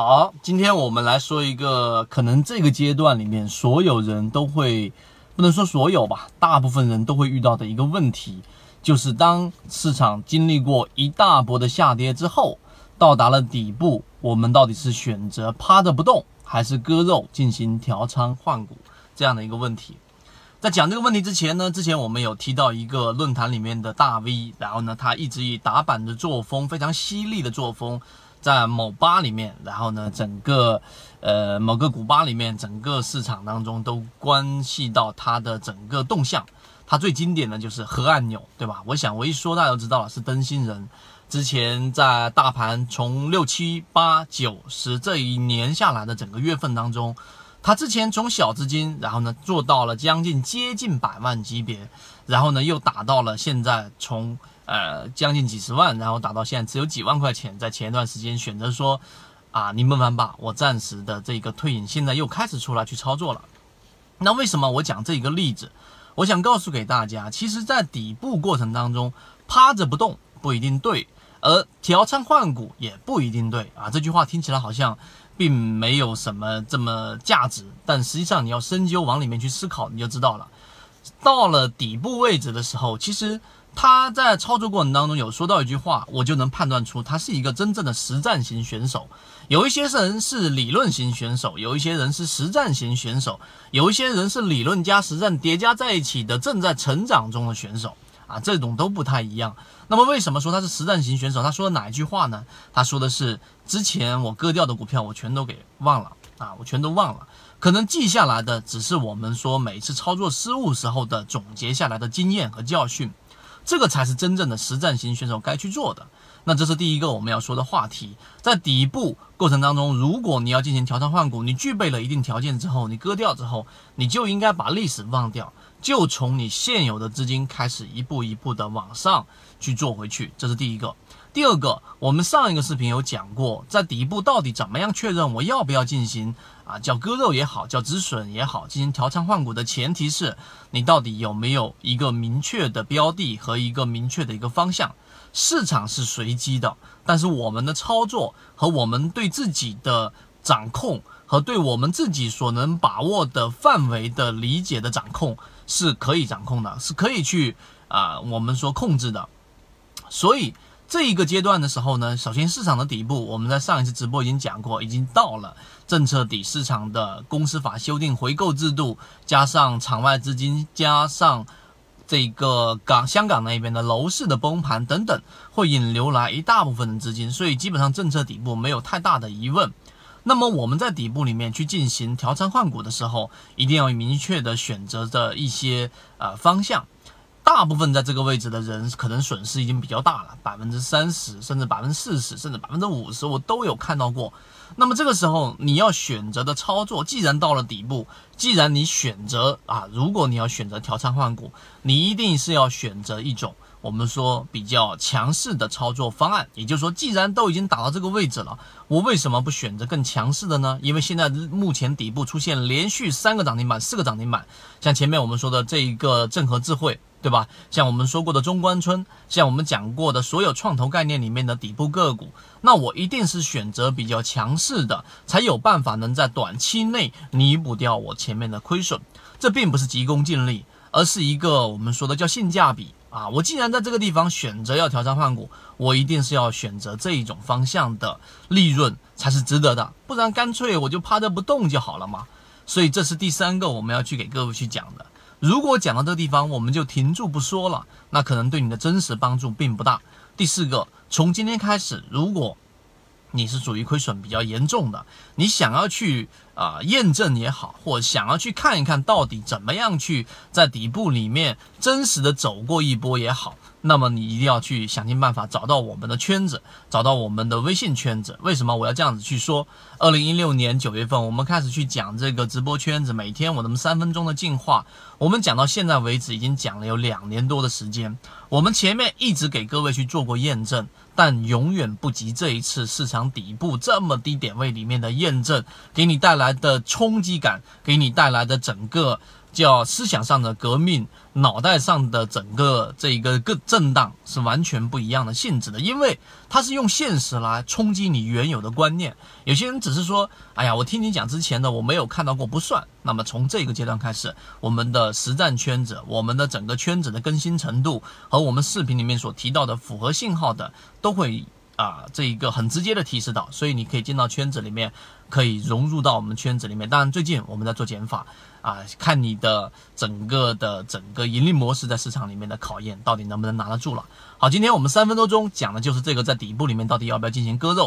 好，今天我们来说一个可能这个阶段里面所有人都会，不能说所有吧，大部分人都会遇到的一个问题，就是当市场经历过一大波的下跌之后，到达了底部，我们到底是选择趴着不动，还是割肉进行调仓换股这样的一个问题？在讲这个问题之前呢，之前我们有提到一个论坛里面的大 V，然后呢，他一直以打板的作风，非常犀利的作风。在某吧里面，然后呢，整个呃某个古吧里面，整个市场当中都关系到它的整个动向。它最经典的就是核按钮，对吧？我想我一说大家都知道了，是灯芯人。之前在大盘从六七八九十这一年下来的整个月份当中，他之前从小资金，然后呢做到了将近接近百万级别，然后呢又打到了现在从。呃，将近几十万，然后打到现在只有几万块钱，在前一段时间选择说，啊，你们玩吧，我暂时的这个退隐，现在又开始出来去操作了。那为什么我讲这一个例子？我想告诉给大家，其实，在底部过程当中，趴着不动不一定对，而调仓换股也不一定对啊。这句话听起来好像并没有什么这么价值，但实际上你要深究往里面去思考，你就知道了。到了底部位置的时候，其实。他在操作过程当中有说到一句话，我就能判断出他是一个真正的实战型选手。有一些人是理论型选手，有一些人是实战型选手，有一些人是理论加实战叠加在一起的正在成长中的选手啊，这种都不太一样。那么为什么说他是实战型选手？他说的哪一句话呢？他说的是之前我割掉的股票我全都给忘了啊，我全都忘了，可能记下来的只是我们说每次操作失误时候的总结下来的经验和教训。这个才是真正的实战型选手该去做的。那这是第一个我们要说的话题。在底部过程当中，如果你要进行调仓换股，你具备了一定条件之后，你割掉之后，你就应该把历史忘掉，就从你现有的资金开始一步一步的往上去做回去。这是第一个。第二个，我们上一个视频有讲过，在底部到底怎么样确认我要不要进行啊，叫割肉也好，叫止损也好，进行调仓换股的前提是你到底有没有一个明确的标的和一个明确的一个方向。市场是随机的，但是我们的操作和我们对自己的掌控和对我们自己所能把握的范围的理解的掌控是可以掌控的，是可以去啊，我们说控制的，所以。这一个阶段的时候呢，首先市场的底部，我们在上一次直播已经讲过，已经到了政策底，市场的公司法修订回购制度，加上场外资金，加上这个港香港那边的楼市的崩盘等等，会引流来一大部分的资金，所以基本上政策底部没有太大的疑问。那么我们在底部里面去进行调仓换股的时候，一定要明确的选择的一些呃方向。大部分在这个位置的人，可能损失已经比较大了，百分之三十，甚至百分之四十，甚至百分之五十，我都有看到过。那么这个时候，你要选择的操作，既然到了底部，既然你选择啊，如果你要选择调仓换股，你一定是要选择一种。我们说比较强势的操作方案，也就是说，既然都已经打到这个位置了，我为什么不选择更强势的呢？因为现在目前底部出现连续三个涨停板、四个涨停板，像前面我们说的这一个正和智慧，对吧？像我们说过的中关村，像我们讲过的所有创投概念里面的底部个股，那我一定是选择比较强势的，才有办法能在短期内弥补掉我前面的亏损。这并不是急功近利，而是一个我们说的叫性价比。啊，我既然在这个地方选择要调仓换股，我一定是要选择这一种方向的利润才是值得的，不然干脆我就趴着不动就好了嘛。所以这是第三个我们要去给各位去讲的。如果讲到这个地方我们就停住不说了，那可能对你的真实帮助并不大。第四个，从今天开始，如果你是属于亏损比较严重的，你想要去啊验证也好，或想要去看一看到底怎么样去在底部里面真实的走过一波也好。那么你一定要去想尽办法找到我们的圈子，找到我们的微信圈子。为什么我要这样子去说？二零一六年九月份，我们开始去讲这个直播圈子，每天我们三分钟的进化，我们讲到现在为止，已经讲了有两年多的时间。我们前面一直给各位去做过验证，但永远不及这一次市场底部这么低点位里面的验证，给你带来的冲击感，给你带来的整个。叫思想上的革命，脑袋上的整个这一个个震荡是完全不一样的性质的，因为它是用现实来冲击你原有的观念。有些人只是说，哎呀，我听你讲之前的我没有看到过不算。那么从这个阶段开始，我们的实战圈子，我们的整个圈子的更新程度和我们视频里面所提到的符合信号的，都会啊这一个很直接的提示到，所以你可以进到圈子里面。可以融入到我们圈子里面。当然，最近我们在做减法啊，看你的整个的整个盈利模式在市场里面的考验到底能不能拿得住了。好，今天我们三分多钟讲的就是这个，在底部里面到底要不要进行割肉。